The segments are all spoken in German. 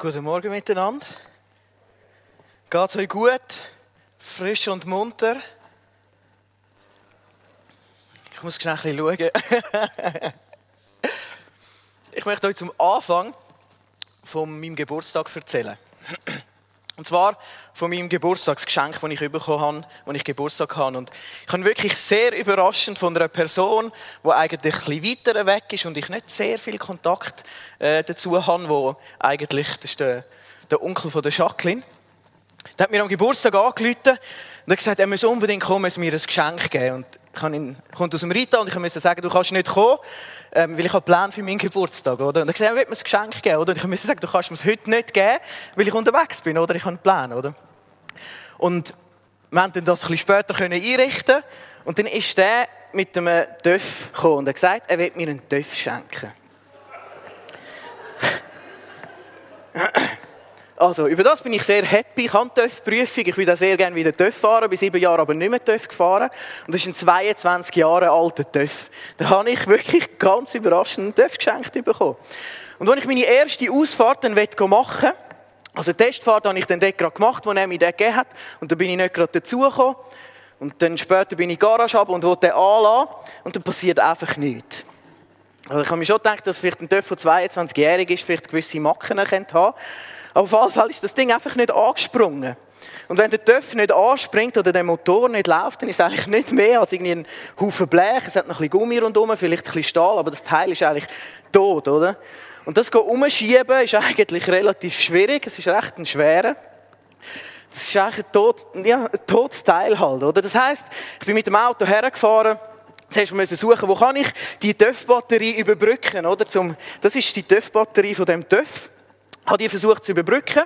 Guten Morgen miteinander. Geht es euch gut? Frisch und munter? Ich muss schnell ein bisschen schauen. ich möchte euch zum Anfang von meinem Geburtstag erzählen. Und zwar von meinem Geburtstagsgeschenk, das ich bekommen habe, als ich Geburtstag habe. Und ich habe wirklich sehr überraschend von einer Person, die eigentlich ein bisschen weiter weg ist und ich nicht sehr viel Kontakt äh, dazu habe, wo eigentlich, das ist der, der Onkel von der Jacqueline, der hat mir am Geburtstag angerufen und gesagt, er muss unbedingt kommen, es mir ein Geschenk geben. Und ihn, kommt aus dem Rita und ich musste sagen, du kannst nicht kommen, ähm, weil ich habe Plan für meinen Geburtstag, oder? Und hat gesagt, er will mir ein Geschenk geben, oder? Und ich musste sagen, du kannst mir es heute nicht geben, weil ich unterwegs bin, oder? Ich habe einen Plan, oder? Und wir dann das ein bisschen später einrichten und dann ist der mit einem Töff gekommen und hat gesagt, er will mir einen Töff schenken. Also, über das bin ich sehr happy. Ich habe TÜV-Prüfung. Ich würde sehr gerne wieder TÜV fahren. Bin sieben Jahre aber nicht mehr TÜV gefahren. Und das ist ein 22 Jahre alter TÜV. Da habe ich wirklich ganz überraschend einen TÜV geschenkt bekommen. Und als ich meine erste Ausfahrt dann machen wollte, also Testfahrt habe ich dann dort gerade gemacht, wo er mir den gegeben hat. Und da bin ich nicht gerade dazugekommen. Und dann später bin ich in die Garage ab und wollte den anlassen. Und dann passiert einfach nichts. Also ich habe mir schon gedacht, dass vielleicht ein TÜV von 22-jährig ist, vielleicht gewisse Macken haben könnte. Auf jeden Fall ist das Ding einfach nicht angesprungen. Und wenn der TÜV nicht anspringt oder der Motor nicht läuft, dann ist es eigentlich nicht mehr als irgendwie ein Haufen Blech. Es hat noch ein bisschen Gummi rundherum, vielleicht ein bisschen Stahl, aber das Teil ist eigentlich tot, oder? Und das umschieben ist eigentlich relativ schwierig. Es ist recht ein schwerer. Das ist eigentlich ein, tot, ja, ein totes Teil halt, oder? Das heisst, ich bin mit dem Auto hergefahren, Zuerst müssen suchen, wo kann ich die TÜV-Batterie überbrücken, oder? Zum, das ist die TÜV-Batterie von dem TÜV. Habe die versucht zu überbrücken.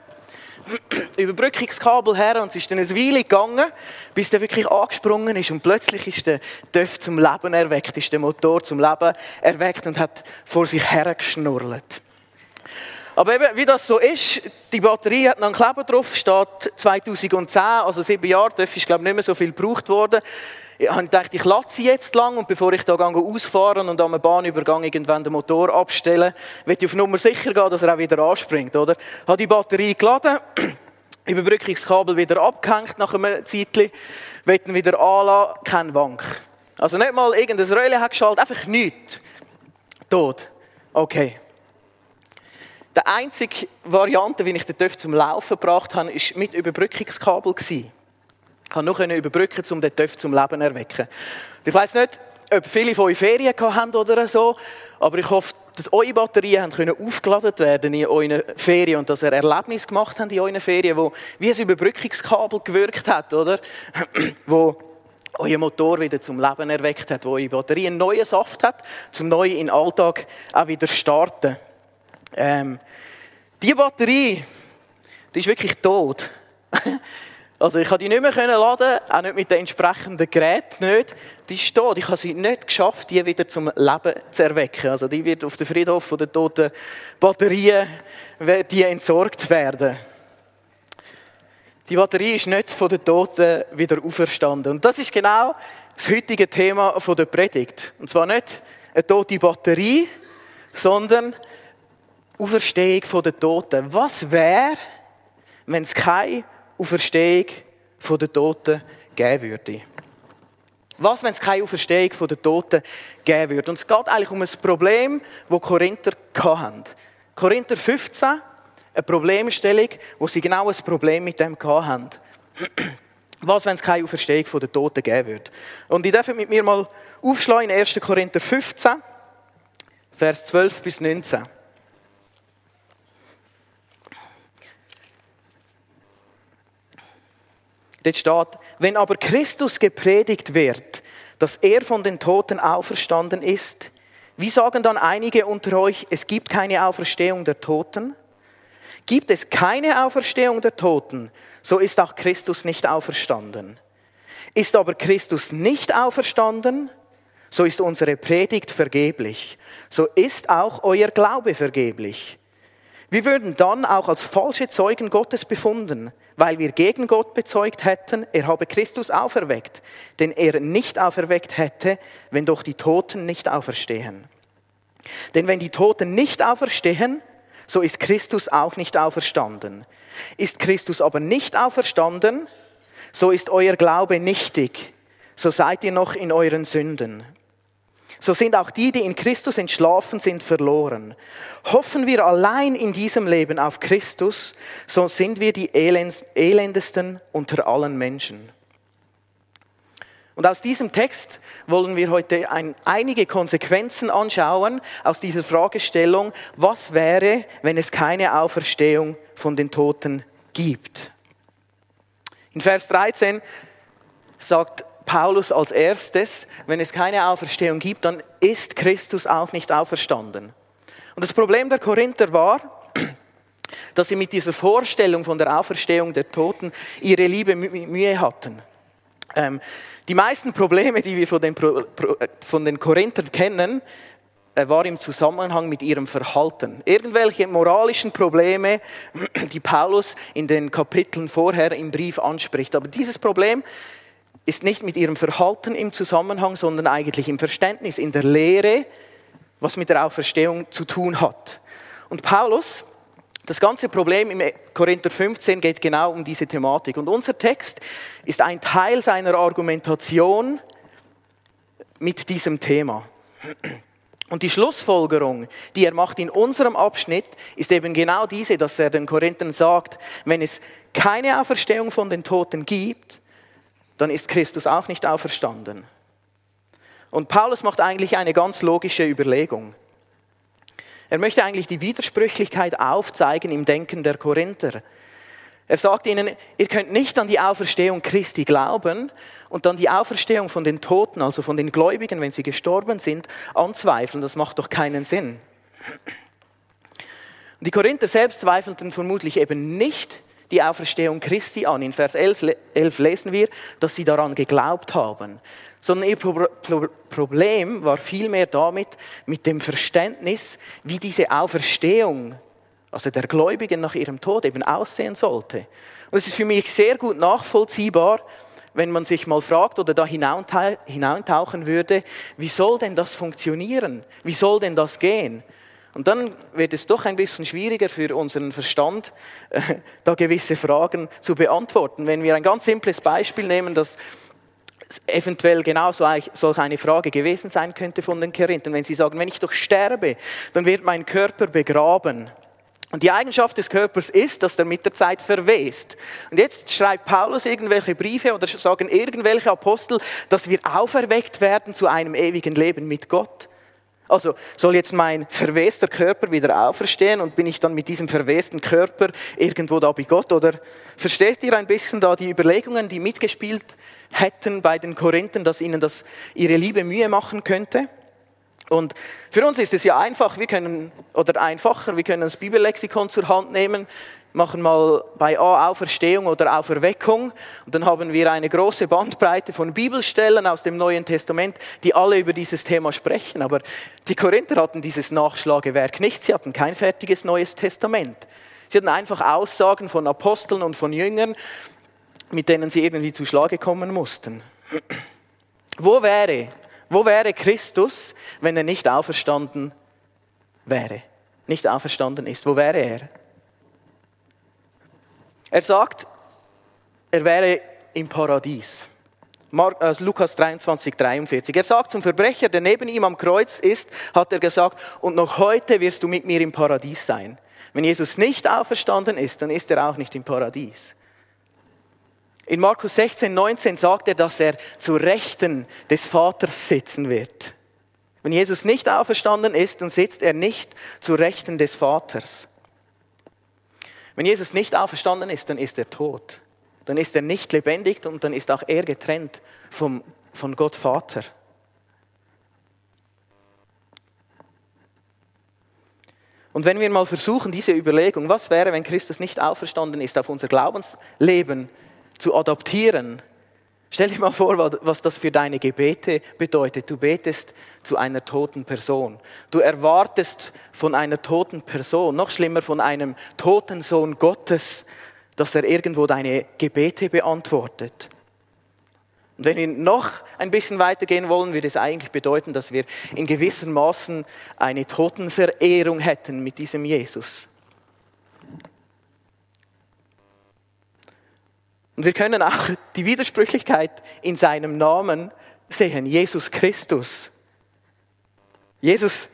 Überbrückungskabel her und es ist dann eine Weile gegangen, bis der wirklich angesprungen ist und plötzlich ist der TÜV zum Leben erweckt, ist der Motor zum Leben erweckt und hat vor sich hergeschnurrt. Aber eben, wie das so ist, die Batterie hat noch einen Kleber drauf, steht 2010, also sieben Jahre, TÜV ist glaube ich nicht mehr so viel gebraucht worden ich gedacht, ich lasse sie jetzt lang und bevor ich da ausfahren und am Bahnübergang irgendwann den Motor abstellen, will ich auf Nummer sicher gehen, dass er auch wieder anspringt, oder? Habe die Batterie geladen, Überbrückungskabel wieder abgehängt nach einem Zeitchen, will ihn wieder anlassen, kein Wank. Also nicht mal irgendein Röhrchen geschaltet, einfach nichts. Tot. Okay. Die einzige Variante, wie ich den TÜV zum Laufen gebracht habe, war mit Überbrückungskabel. Gewesen kann noch überbrücken, um den Töpf zum Leben zu erwecken. Ich weiß nicht, ob viele von euch Ferien haben oder so, aber ich hoffe, dass eure Batterien haben können aufgeladen werden in euren Ferien und dass ihr Erlebnis gemacht habt in euren Ferien, wo wie ein Überbrückungskabel gewirkt hat, oder? wo euer Motor wieder zum Leben erweckt hat, wo eure Batterie einen neuen Saft hat, zum neu in den Alltag auch wieder starten. Ähm, die Batterie, die ist wirklich tot. Also ich konnte die nicht mehr laden, auch nicht mit den entsprechenden Geräten nicht. Die steht, ich habe sie nicht geschafft, die wieder zum Leben zu erwecken. Also die wird auf dem Friedhof von den toten Batterien die entsorgt werden. Die Batterie ist nicht von den Toten wieder auferstanden. Und das ist genau das heutige Thema der Predigt. Und zwar nicht eine tote Batterie, sondern Auferstehung der Toten. Was wäre, wenn es keine Auferstehung der Toten geben würde. Was, wenn es keine Auferstehung der Toten geben würde? Und es geht eigentlich um ein Problem, das Korinther hatten. Korinther 15, eine Problemstellung, wo sie genau ein Problem mit dem hatten. Was, wenn es keine Auferstehung der Toten geben würde? Und ich darf mit mir mal aufschlagen in 1. Korinther 15, Vers 12 bis 19. Dort steht, wenn aber Christus gepredigt wird, dass er von den Toten auferstanden ist, wie sagen dann einige unter euch, es gibt keine Auferstehung der Toten? Gibt es keine Auferstehung der Toten, so ist auch Christus nicht auferstanden. Ist aber Christus nicht auferstanden, so ist unsere Predigt vergeblich, so ist auch euer Glaube vergeblich. Wir würden dann auch als falsche Zeugen Gottes befunden, weil wir gegen Gott bezeugt hätten, er habe Christus auferweckt, den er nicht auferweckt hätte, wenn doch die Toten nicht auferstehen. Denn wenn die Toten nicht auferstehen, so ist Christus auch nicht auferstanden. Ist Christus aber nicht auferstanden, so ist euer Glaube nichtig, so seid ihr noch in euren Sünden. So sind auch die, die in Christus entschlafen sind, verloren. Hoffen wir allein in diesem Leben auf Christus, so sind wir die elendesten unter allen Menschen. Und aus diesem Text wollen wir heute ein, einige Konsequenzen anschauen aus dieser Fragestellung, was wäre, wenn es keine Auferstehung von den Toten gibt. In Vers 13 sagt Paulus als erstes, wenn es keine Auferstehung gibt, dann ist Christus auch nicht auferstanden. Und das Problem der Korinther war, dass sie mit dieser Vorstellung von der Auferstehung der Toten ihre liebe Mühe hatten. Ähm, die meisten Probleme, die wir von den, von den Korinthern kennen, äh, war im Zusammenhang mit ihrem Verhalten. Irgendwelche moralischen Probleme, die Paulus in den Kapiteln vorher im Brief anspricht. Aber dieses Problem ist nicht mit ihrem Verhalten im Zusammenhang, sondern eigentlich im Verständnis, in der Lehre, was mit der Auferstehung zu tun hat. Und Paulus, das ganze Problem im Korinther 15 geht genau um diese Thematik. Und unser Text ist ein Teil seiner Argumentation mit diesem Thema. Und die Schlussfolgerung, die er macht in unserem Abschnitt, ist eben genau diese, dass er den Korinthern sagt, wenn es keine Auferstehung von den Toten gibt, dann ist Christus auch nicht auferstanden. Und Paulus macht eigentlich eine ganz logische Überlegung. Er möchte eigentlich die Widersprüchlichkeit aufzeigen im Denken der Korinther. Er sagt ihnen, ihr könnt nicht an die Auferstehung Christi glauben und dann die Auferstehung von den Toten, also von den Gläubigen, wenn sie gestorben sind, anzweifeln. Das macht doch keinen Sinn. Die Korinther selbst zweifelten vermutlich eben nicht die Auferstehung Christi an. In Vers 11 lesen wir, dass sie daran geglaubt haben. Sondern ihr Problem war vielmehr damit, mit dem Verständnis, wie diese Auferstehung, also der Gläubigen nach ihrem Tod eben aussehen sollte. Und es ist für mich sehr gut nachvollziehbar, wenn man sich mal fragt oder da hineintauchen würde, wie soll denn das funktionieren? Wie soll denn das gehen? Und dann wird es doch ein bisschen schwieriger für unseren Verstand, äh, da gewisse Fragen zu beantworten. Wenn wir ein ganz simples Beispiel nehmen, das eventuell genau so solch eine Frage gewesen sein könnte von den Korinthern, wenn sie sagen, wenn ich doch sterbe, dann wird mein Körper begraben. Und die Eigenschaft des Körpers ist, dass er mit der Zeit verwest. Und jetzt schreibt Paulus irgendwelche Briefe oder sagen irgendwelche Apostel, dass wir auferweckt werden zu einem ewigen Leben mit Gott. Also soll jetzt mein verwester Körper wieder auferstehen und bin ich dann mit diesem verwesten Körper irgendwo da bei Gott? Oder verstehst ihr ein bisschen da die Überlegungen, die mitgespielt hätten bei den Korinthern, dass ihnen das ihre Liebe Mühe machen könnte? Und für uns ist es ja einfach, wir können, oder einfacher, wir können das Bibellexikon zur Hand nehmen, machen mal bei A Auferstehung oder Auferweckung und dann haben wir eine große Bandbreite von Bibelstellen aus dem Neuen Testament, die alle über dieses Thema sprechen. Aber die Korinther hatten dieses Nachschlagewerk nicht, sie hatten kein fertiges Neues Testament. Sie hatten einfach Aussagen von Aposteln und von Jüngern, mit denen sie irgendwie zu Schlage kommen mussten. Wo wäre, wo wäre Christus, wenn er nicht auferstanden wäre? Nicht auferstanden ist, wo wäre er? Er sagt, er wäre im Paradies. Äh, Lukas 23, 43. Er sagt zum Verbrecher, der neben ihm am Kreuz ist, hat er gesagt, und noch heute wirst du mit mir im Paradies sein. Wenn Jesus nicht auferstanden ist, dann ist er auch nicht im Paradies. In Markus 16, 19 sagt er, dass er zu Rechten des Vaters sitzen wird. Wenn Jesus nicht auferstanden ist, dann sitzt er nicht zu Rechten des Vaters. Wenn Jesus nicht auferstanden ist, dann ist er tot. Dann ist er nicht lebendig und dann ist auch er getrennt vom, von Gott Vater. Und wenn wir mal versuchen, diese Überlegung, was wäre, wenn Christus nicht auferstanden ist, auf unser Glaubensleben zu adaptieren, Stell dir mal vor, was das für deine Gebete bedeutet. Du betest zu einer toten Person. Du erwartest von einer toten Person, noch schlimmer von einem toten Sohn Gottes, dass er irgendwo deine Gebete beantwortet. Und wenn wir noch ein bisschen weitergehen wollen, würde es eigentlich bedeuten, dass wir in gewissen Maßen eine Totenverehrung hätten mit diesem Jesus. Und wir können auch die Widersprüchlichkeit in seinem Namen sehen, Jesus Christus. Jesus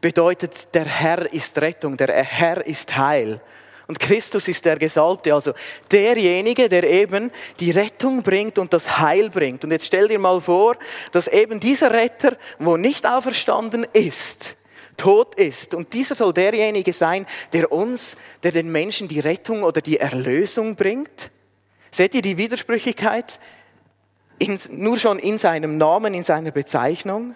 bedeutet, der Herr ist Rettung, der Herr ist Heil. Und Christus ist der Gesalbte, also derjenige, der eben die Rettung bringt und das Heil bringt. Und jetzt stell dir mal vor, dass eben dieser Retter, wo nicht auferstanden ist, tot ist. Und dieser soll derjenige sein, der uns, der den Menschen die Rettung oder die Erlösung bringt. Seht ihr die Widersprüchlichkeit? In, nur schon in seinem Namen, in seiner Bezeichnung.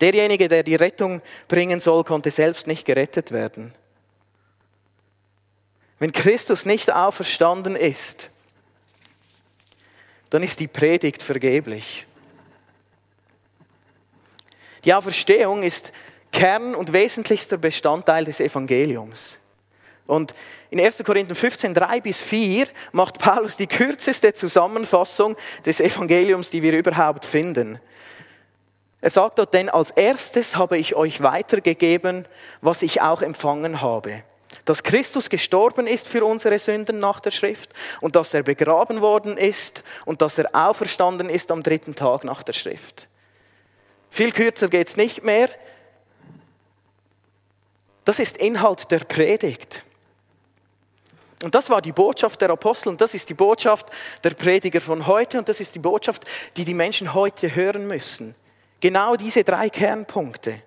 Derjenige, der die Rettung bringen soll, konnte selbst nicht gerettet werden. Wenn Christus nicht auferstanden ist, dann ist die Predigt vergeblich. Die Auferstehung ist Kern und wesentlichster Bestandteil des Evangeliums. Und in 1. Korinther 15, 3 bis 4 macht Paulus die kürzeste Zusammenfassung des Evangeliums, die wir überhaupt finden. Er sagt dort, denn als erstes habe ich euch weitergegeben, was ich auch empfangen habe. Dass Christus gestorben ist für unsere Sünden nach der Schrift und dass er begraben worden ist und dass er auferstanden ist am dritten Tag nach der Schrift. Viel kürzer geht es nicht mehr. Das ist Inhalt der Predigt. Und das war die Botschaft der Apostel und das ist die Botschaft der Prediger von heute und das ist die Botschaft, die die Menschen heute hören müssen. Genau diese drei Kernpunkte.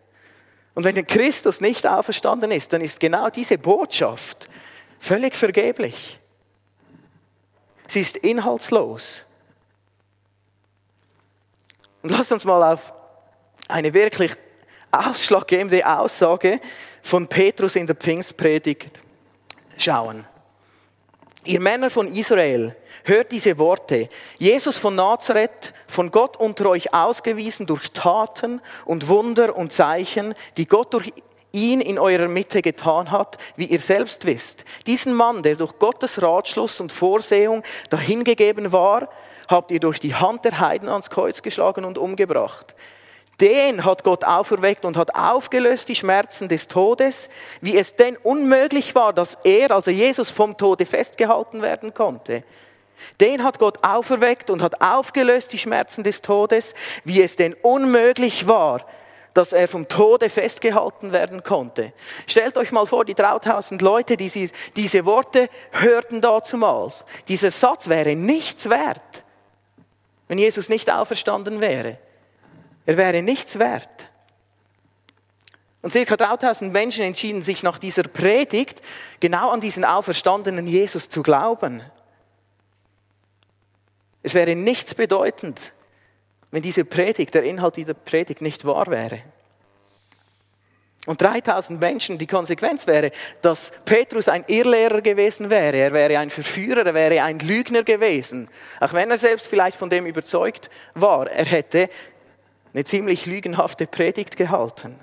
Und wenn Christus nicht auferstanden ist, dann ist genau diese Botschaft völlig vergeblich. Sie ist inhaltslos. Und lasst uns mal auf eine wirklich ausschlaggebende Aussage von Petrus in der Pfingstpredigt schauen. Ihr Männer von Israel, hört diese Worte. Jesus von Nazareth, von Gott unter euch ausgewiesen durch Taten und Wunder und Zeichen, die Gott durch ihn in eurer Mitte getan hat, wie ihr selbst wisst. Diesen Mann, der durch Gottes Ratschluss und Vorsehung dahingegeben war, habt ihr durch die Hand der Heiden ans Kreuz geschlagen und umgebracht den hat Gott auferweckt und hat aufgelöst die Schmerzen des Todes, wie es denn unmöglich war, dass er, also Jesus, vom Tode festgehalten werden konnte. Den hat Gott auferweckt und hat aufgelöst die Schmerzen des Todes, wie es denn unmöglich war, dass er vom Tode festgehalten werden konnte. Stellt euch mal vor, die trautausend Leute, die diese Worte hörten dazumals. Dieser Satz wäre nichts wert, wenn Jesus nicht auferstanden wäre. Er wäre nichts wert. Und circa 3000 Menschen entschieden sich nach dieser Predigt genau an diesen auferstandenen Jesus zu glauben. Es wäre nichts bedeutend, wenn diese Predigt, der Inhalt dieser Predigt nicht wahr wäre. Und 3000 Menschen, die Konsequenz wäre, dass Petrus ein Irrlehrer gewesen wäre, er wäre ein Verführer, er wäre ein Lügner gewesen. Auch wenn er selbst vielleicht von dem überzeugt war, er hätte eine ziemlich lügenhafte Predigt gehalten.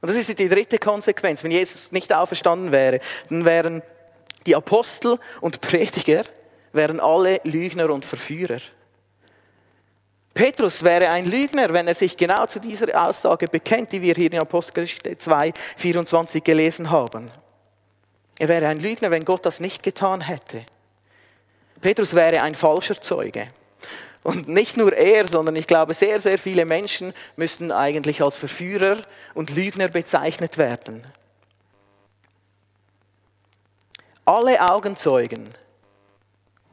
Und das ist die dritte Konsequenz. Wenn Jesus nicht auferstanden wäre, dann wären die Apostel und Prediger wären alle Lügner und Verführer. Petrus wäre ein Lügner, wenn er sich genau zu dieser Aussage bekennt, die wir hier in Apostelgeschichte 2, 24 gelesen haben. Er wäre ein Lügner, wenn Gott das nicht getan hätte. Petrus wäre ein falscher Zeuge. Und nicht nur er, sondern ich glaube, sehr, sehr viele Menschen müssten eigentlich als Verführer und Lügner bezeichnet werden. Alle Augenzeugen,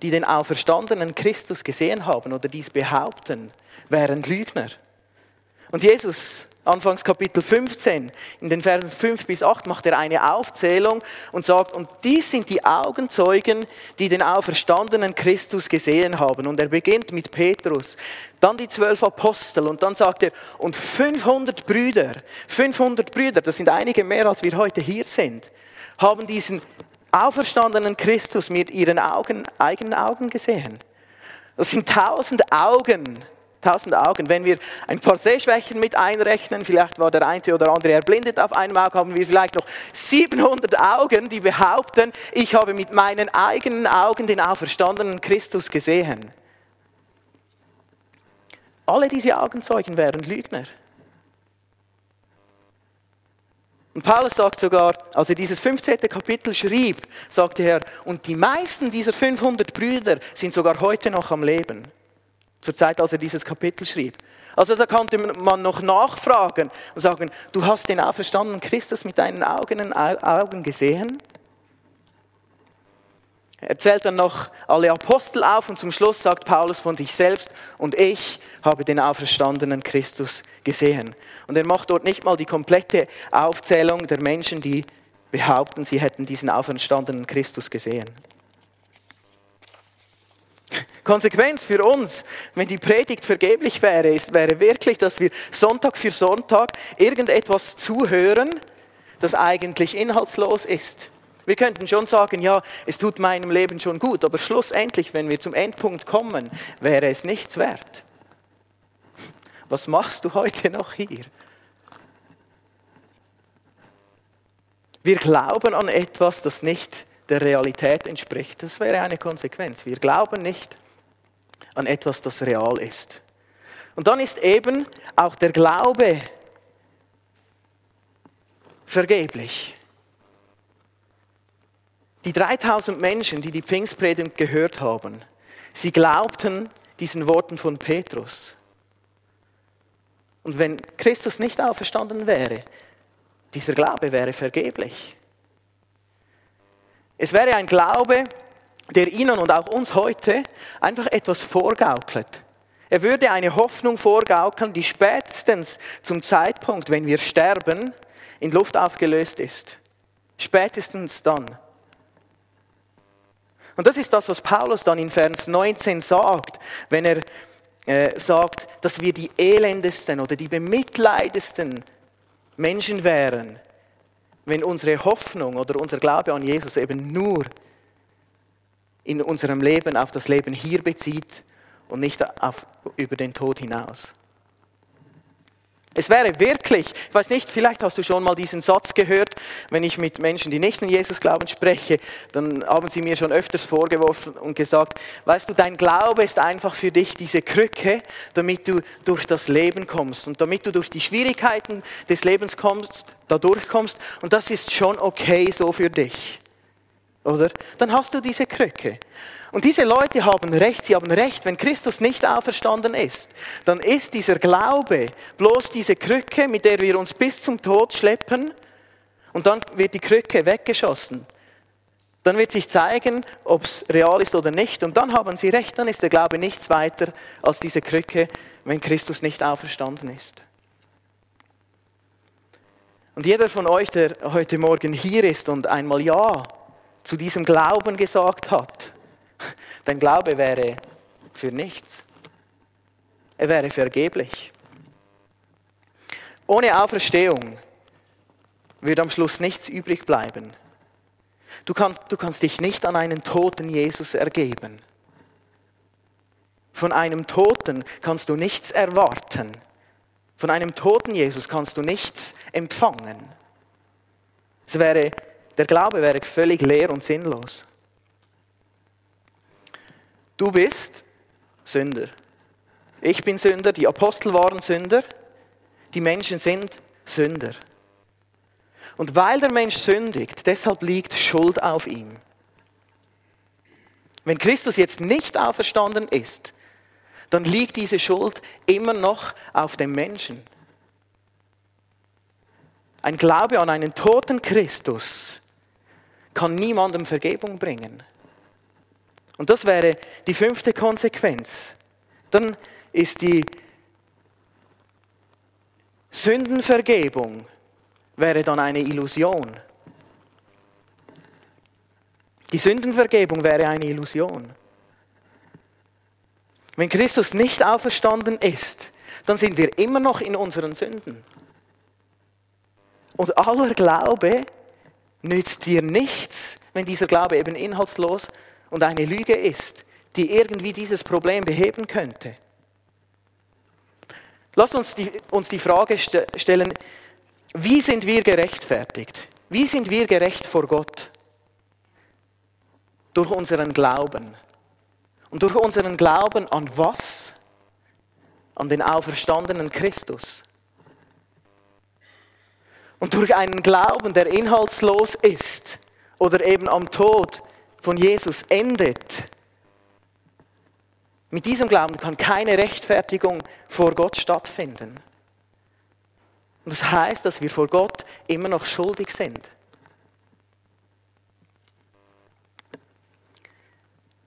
die den auferstandenen Christus gesehen haben oder dies behaupten, wären Lügner. Und Jesus Anfangs Kapitel 15, in den Versen 5 bis 8 macht er eine Aufzählung und sagt, und dies sind die Augenzeugen, die den auferstandenen Christus gesehen haben. Und er beginnt mit Petrus, dann die zwölf Apostel und dann sagt er, und 500 Brüder, 500 Brüder, das sind einige mehr als wir heute hier sind, haben diesen auferstandenen Christus mit ihren Augen, eigenen Augen gesehen. Das sind tausend Augen, tausend Augen. Wenn wir ein paar Sehschwächen mit einrechnen, vielleicht war der eine oder andere erblindet auf einem Auge, haben wir vielleicht noch 700 Augen, die behaupten, ich habe mit meinen eigenen Augen den auferstandenen Christus gesehen. Alle diese Augenzeugen wären Lügner. Und Paulus sagt sogar, als er dieses 15. Kapitel schrieb, sagte er, und die meisten dieser 500 Brüder sind sogar heute noch am Leben. Zur Zeit, als er dieses Kapitel schrieb. Also da konnte man noch nachfragen und sagen, du hast den auferstandenen Christus mit deinen Augen, gesehen? Er zählt dann noch alle Apostel auf und zum Schluss sagt Paulus von sich selbst, und ich habe den auferstandenen Christus gesehen. Und er macht dort nicht mal die komplette Aufzählung der Menschen, die behaupten, sie hätten diesen auferstandenen Christus gesehen. Konsequenz für uns, wenn die Predigt vergeblich wäre, ist, wäre wirklich, dass wir Sonntag für Sonntag irgendetwas zuhören, das eigentlich inhaltslos ist. Wir könnten schon sagen, ja, es tut meinem Leben schon gut, aber schlussendlich, wenn wir zum Endpunkt kommen, wäre es nichts wert. Was machst du heute noch hier? Wir glauben an etwas, das nicht der Realität entspricht. Das wäre eine Konsequenz. Wir glauben nicht an etwas, das real ist. Und dann ist eben auch der Glaube vergeblich. Die 3000 Menschen, die die Pfingstpredigt gehört haben, sie glaubten diesen Worten von Petrus. Und wenn Christus nicht auferstanden wäre, dieser Glaube wäre vergeblich. Es wäre ein Glaube, der Ihnen und auch uns heute einfach etwas vorgaukelt. Er würde eine Hoffnung vorgaukeln, die spätestens zum Zeitpunkt, wenn wir sterben, in Luft aufgelöst ist. Spätestens dann. Und das ist das, was Paulus dann in Vers 19 sagt, wenn er äh, sagt, dass wir die elendesten oder die bemitleidesten Menschen wären, wenn unsere Hoffnung oder unser Glaube an Jesus eben nur in unserem Leben auf das Leben hier bezieht und nicht auf, über den Tod hinaus. Es wäre wirklich, ich weiß nicht, vielleicht hast du schon mal diesen Satz gehört, wenn ich mit Menschen, die nicht an Jesus glauben, spreche, dann haben sie mir schon öfters vorgeworfen und gesagt, weißt du, dein Glaube ist einfach für dich diese Krücke, damit du durch das Leben kommst und damit du durch die Schwierigkeiten des Lebens kommst, da durchkommst und das ist schon okay so für dich. Oder? Dann hast du diese Krücke. Und diese Leute haben recht, sie haben recht, wenn Christus nicht auferstanden ist, dann ist dieser Glaube bloß diese Krücke, mit der wir uns bis zum Tod schleppen und dann wird die Krücke weggeschossen. Dann wird sich zeigen, ob es real ist oder nicht. Und dann haben sie recht, dann ist der Glaube nichts weiter als diese Krücke, wenn Christus nicht auferstanden ist. Und jeder von euch, der heute Morgen hier ist und einmal Ja zu diesem Glauben gesagt hat, dein Glaube wäre für nichts. Er wäre vergeblich. Ohne Auferstehung würde am Schluss nichts übrig bleiben. Du, kann, du kannst dich nicht an einen toten Jesus ergeben. Von einem Toten kannst du nichts erwarten. Von einem toten Jesus kannst du nichts empfangen. Es wäre, der Glaube wäre völlig leer und sinnlos. Du bist Sünder. Ich bin Sünder, die Apostel waren Sünder, die Menschen sind Sünder. Und weil der Mensch sündigt, deshalb liegt Schuld auf ihm. Wenn Christus jetzt nicht auferstanden ist, dann liegt diese Schuld immer noch auf dem Menschen. Ein Glaube an einen toten Christus kann niemandem Vergebung bringen. Und das wäre die fünfte Konsequenz. Dann ist die Sündenvergebung wäre dann eine Illusion. Die Sündenvergebung wäre eine Illusion. Wenn Christus nicht auferstanden ist, dann sind wir immer noch in unseren Sünden. Und aller Glaube nützt dir nichts, wenn dieser Glaube eben inhaltslos und eine Lüge ist, die irgendwie dieses Problem beheben könnte. Lasst uns die, uns die Frage stellen, wie sind wir gerechtfertigt? Wie sind wir gerecht vor Gott? Durch unseren Glauben. Und durch unseren Glauben an was? An den auferstandenen Christus. Und durch einen Glauben, der inhaltslos ist oder eben am Tod von Jesus endet, mit diesem Glauben kann keine Rechtfertigung vor Gott stattfinden. Und das heißt, dass wir vor Gott immer noch schuldig sind.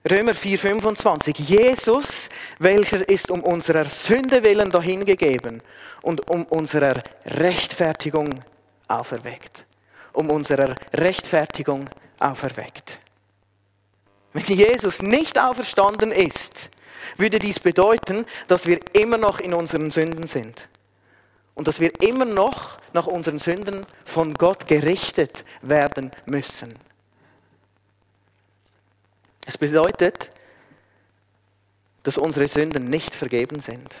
Römer 4,25. Jesus, welcher ist um unserer Sünde willen dahingegeben und um unserer Rechtfertigung auferweckt. Um unserer Rechtfertigung auferweckt. Wenn Jesus nicht auferstanden ist, würde dies bedeuten, dass wir immer noch in unseren Sünden sind. Und dass wir immer noch nach unseren Sünden von Gott gerichtet werden müssen. Es bedeutet, dass unsere Sünden nicht vergeben sind.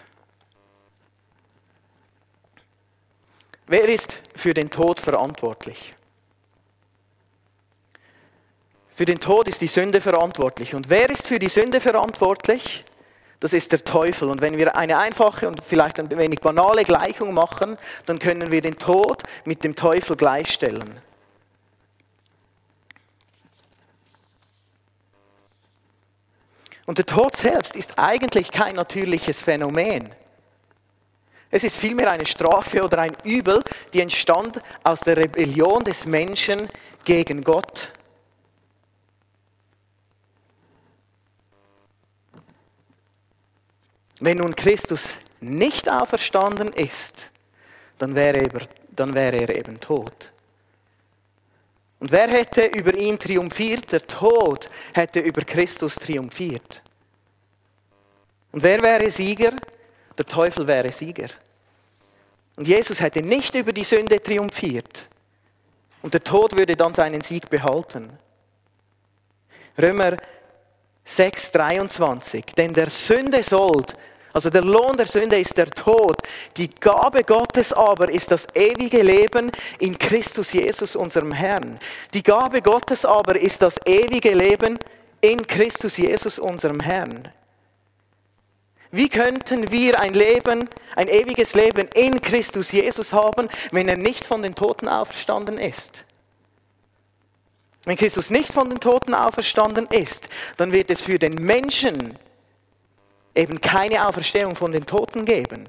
Wer ist für den Tod verantwortlich? Für den Tod ist die Sünde verantwortlich. Und wer ist für die Sünde verantwortlich? Das ist der Teufel. Und wenn wir eine einfache und vielleicht ein wenig banale Gleichung machen, dann können wir den Tod mit dem Teufel gleichstellen. Und der Tod selbst ist eigentlich kein natürliches Phänomen. Es ist vielmehr eine Strafe oder ein Übel, die entstand aus der Rebellion des Menschen gegen Gott. Wenn nun Christus nicht auferstanden ist, dann wäre, er, dann wäre er eben tot. Und wer hätte über ihn triumphiert? Der Tod hätte über Christus triumphiert. Und wer wäre Sieger? Der Teufel wäre Sieger. Und Jesus hätte nicht über die Sünde triumphiert. Und der Tod würde dann seinen Sieg behalten. Römer 6, 23. Denn der Sünde Sold, also der Lohn der Sünde ist der Tod. Die Gabe Gottes aber ist das ewige Leben in Christus Jesus, unserem Herrn. Die Gabe Gottes aber ist das ewige Leben in Christus Jesus, unserem Herrn. Wie könnten wir ein Leben, ein ewiges Leben in Christus Jesus haben, wenn er nicht von den Toten auferstanden ist? Wenn Christus nicht von den Toten auferstanden ist, dann wird es für den Menschen eben keine Auferstehung von den Toten geben.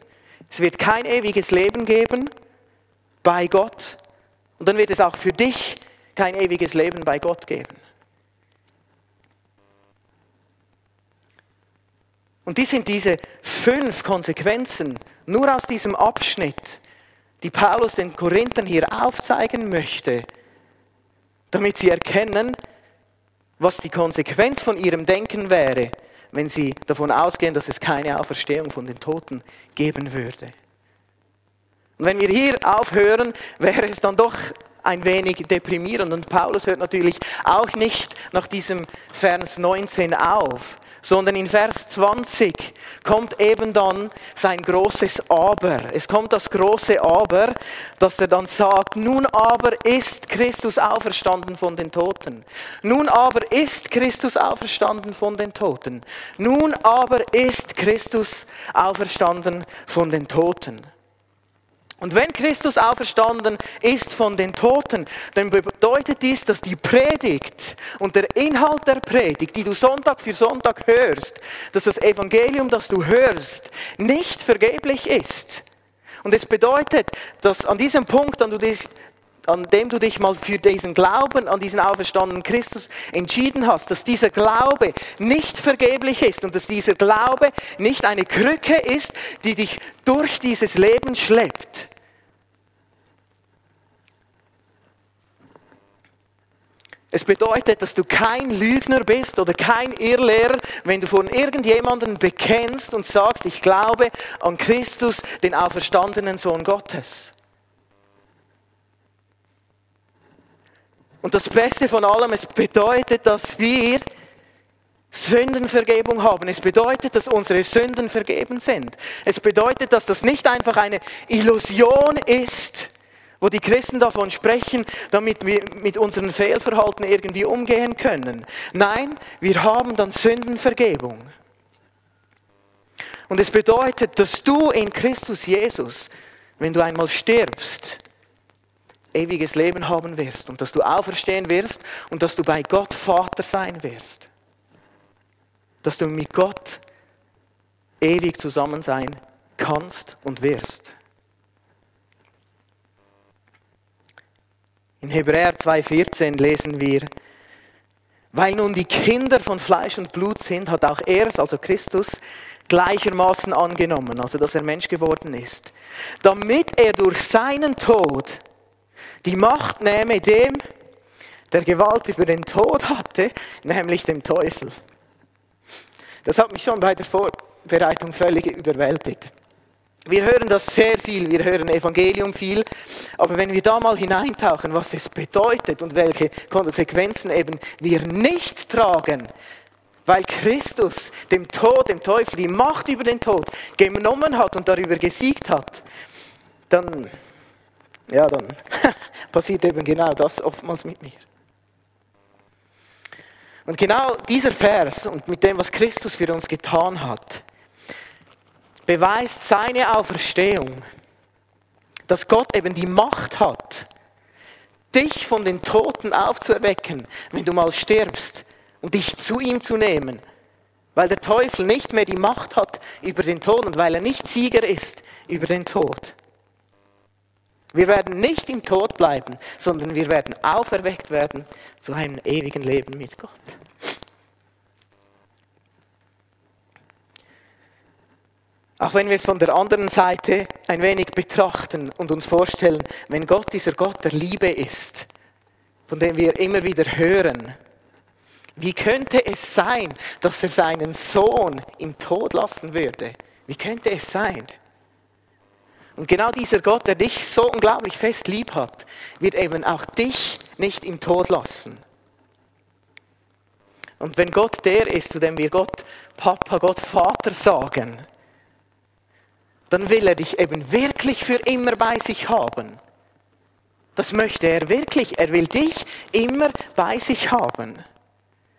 Es wird kein ewiges Leben geben bei Gott. Und dann wird es auch für dich kein ewiges Leben bei Gott geben. Und dies sind diese fünf Konsequenzen nur aus diesem Abschnitt, die Paulus den Korinthern hier aufzeigen möchte, damit sie erkennen, was die Konsequenz von ihrem Denken wäre, wenn sie davon ausgehen, dass es keine Auferstehung von den Toten geben würde. Und wenn wir hier aufhören, wäre es dann doch ein wenig deprimierend. Und Paulus hört natürlich auch nicht nach diesem Vers 19 auf, sondern in Vers 20 kommt eben dann sein großes Aber. Es kommt das große Aber, dass er dann sagt, nun aber ist Christus auferstanden von den Toten. Nun aber ist Christus auferstanden von den Toten. Nun aber ist Christus auferstanden von den Toten. Und wenn Christus auferstanden ist von den Toten, dann bedeutet dies, dass die Predigt und der Inhalt der Predigt, die du Sonntag für Sonntag hörst, dass das Evangelium, das du hörst, nicht vergeblich ist. Und es bedeutet, dass an diesem Punkt, an, dich, an dem du dich mal für diesen Glauben an diesen auferstandenen Christus entschieden hast, dass dieser Glaube nicht vergeblich ist und dass dieser Glaube nicht eine Krücke ist, die dich durch dieses Leben schleppt. Es bedeutet, dass du kein Lügner bist oder kein Irrlehrer, wenn du von irgendjemandem bekennst und sagst, ich glaube an Christus, den auferstandenen Sohn Gottes. Und das Beste von allem, es bedeutet, dass wir Sündenvergebung haben. Es bedeutet, dass unsere Sünden vergeben sind. Es bedeutet, dass das nicht einfach eine Illusion ist, wo die Christen davon sprechen, damit wir mit unseren Fehlverhalten irgendwie umgehen können. Nein, wir haben dann Sündenvergebung. Und es bedeutet, dass du in Christus Jesus, wenn du einmal stirbst, ewiges Leben haben wirst und dass du auferstehen wirst und dass du bei Gott Vater sein wirst. Dass du mit Gott ewig zusammen sein kannst und wirst. In Hebräer 2,14 lesen wir, weil nun die Kinder von Fleisch und Blut sind, hat auch er es, also Christus, gleichermaßen angenommen, also dass er Mensch geworden ist, damit er durch seinen Tod die Macht nehme dem, der Gewalt über den Tod hatte, nämlich dem Teufel. Das hat mich schon bei der Vorbereitung völlig überwältigt. Wir hören das sehr viel, wir hören Evangelium viel, aber wenn wir da mal hineintauchen, was es bedeutet und welche Konsequenzen eben wir nicht tragen, weil Christus dem Tod, dem Teufel, die Macht über den Tod genommen hat und darüber gesiegt hat, dann, ja, dann passiert eben genau das oftmals mit mir. Und genau dieser Vers und mit dem, was Christus für uns getan hat, beweist seine Auferstehung, dass Gott eben die Macht hat, dich von den Toten aufzuerwecken, wenn du mal stirbst und dich zu ihm zu nehmen, weil der Teufel nicht mehr die Macht hat über den Tod und weil er nicht Sieger ist über den Tod. Wir werden nicht im Tod bleiben, sondern wir werden auferweckt werden zu einem ewigen Leben mit Gott. Auch wenn wir es von der anderen Seite ein wenig betrachten und uns vorstellen, wenn Gott dieser Gott der Liebe ist, von dem wir immer wieder hören, wie könnte es sein, dass er seinen Sohn im Tod lassen würde? Wie könnte es sein? Und genau dieser Gott, der dich so unglaublich fest lieb hat, wird eben auch dich nicht im Tod lassen. Und wenn Gott der ist, zu dem wir Gott Papa, Gott Vater sagen, dann will er dich eben wirklich für immer bei sich haben. Das möchte er wirklich. Er will dich immer bei sich haben.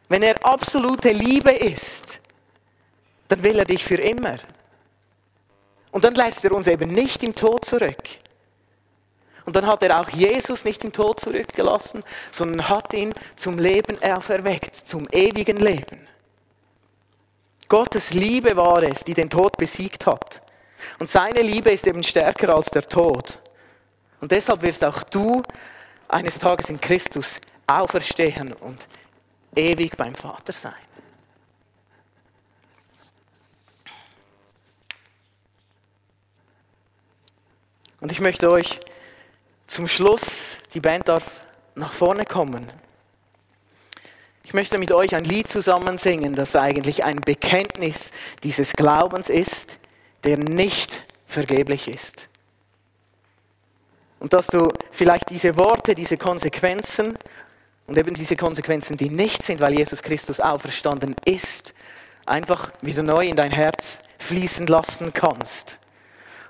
Wenn er absolute Liebe ist, dann will er dich für immer. Und dann lässt er uns eben nicht im Tod zurück. Und dann hat er auch Jesus nicht im Tod zurückgelassen, sondern hat ihn zum Leben auferweckt, zum ewigen Leben. Gottes Liebe war es, die den Tod besiegt hat. Und seine Liebe ist eben stärker als der Tod. Und deshalb wirst auch du eines Tages in Christus auferstehen und ewig beim Vater sein. Und ich möchte euch zum Schluss, die Band darf nach vorne kommen. Ich möchte mit euch ein Lied zusammen singen, das eigentlich ein Bekenntnis dieses Glaubens ist, der nicht vergeblich ist. Und dass du vielleicht diese Worte, diese Konsequenzen und eben diese Konsequenzen, die nicht sind, weil Jesus Christus auferstanden ist, einfach wieder neu in dein Herz fließen lassen kannst.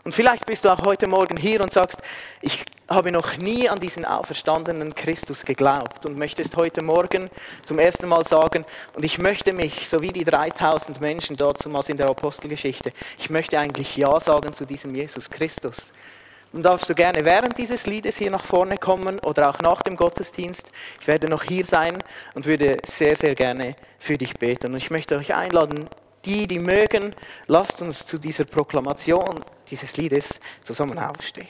Und vielleicht bist du auch heute Morgen hier und sagst, ich habe noch nie an diesen auferstandenen Christus geglaubt und möchtest heute Morgen zum ersten Mal sagen, und ich möchte mich, so wie die 3000 Menschen dort damals in der Apostelgeschichte, ich möchte eigentlich Ja sagen zu diesem Jesus Christus. Dann darfst du gerne während dieses Liedes hier nach vorne kommen oder auch nach dem Gottesdienst. Ich werde noch hier sein und würde sehr, sehr gerne für dich beten. Und ich möchte euch einladen, die, die mögen, lasst uns zu dieser Proklamation dieses Liedes zusammen aufstehen.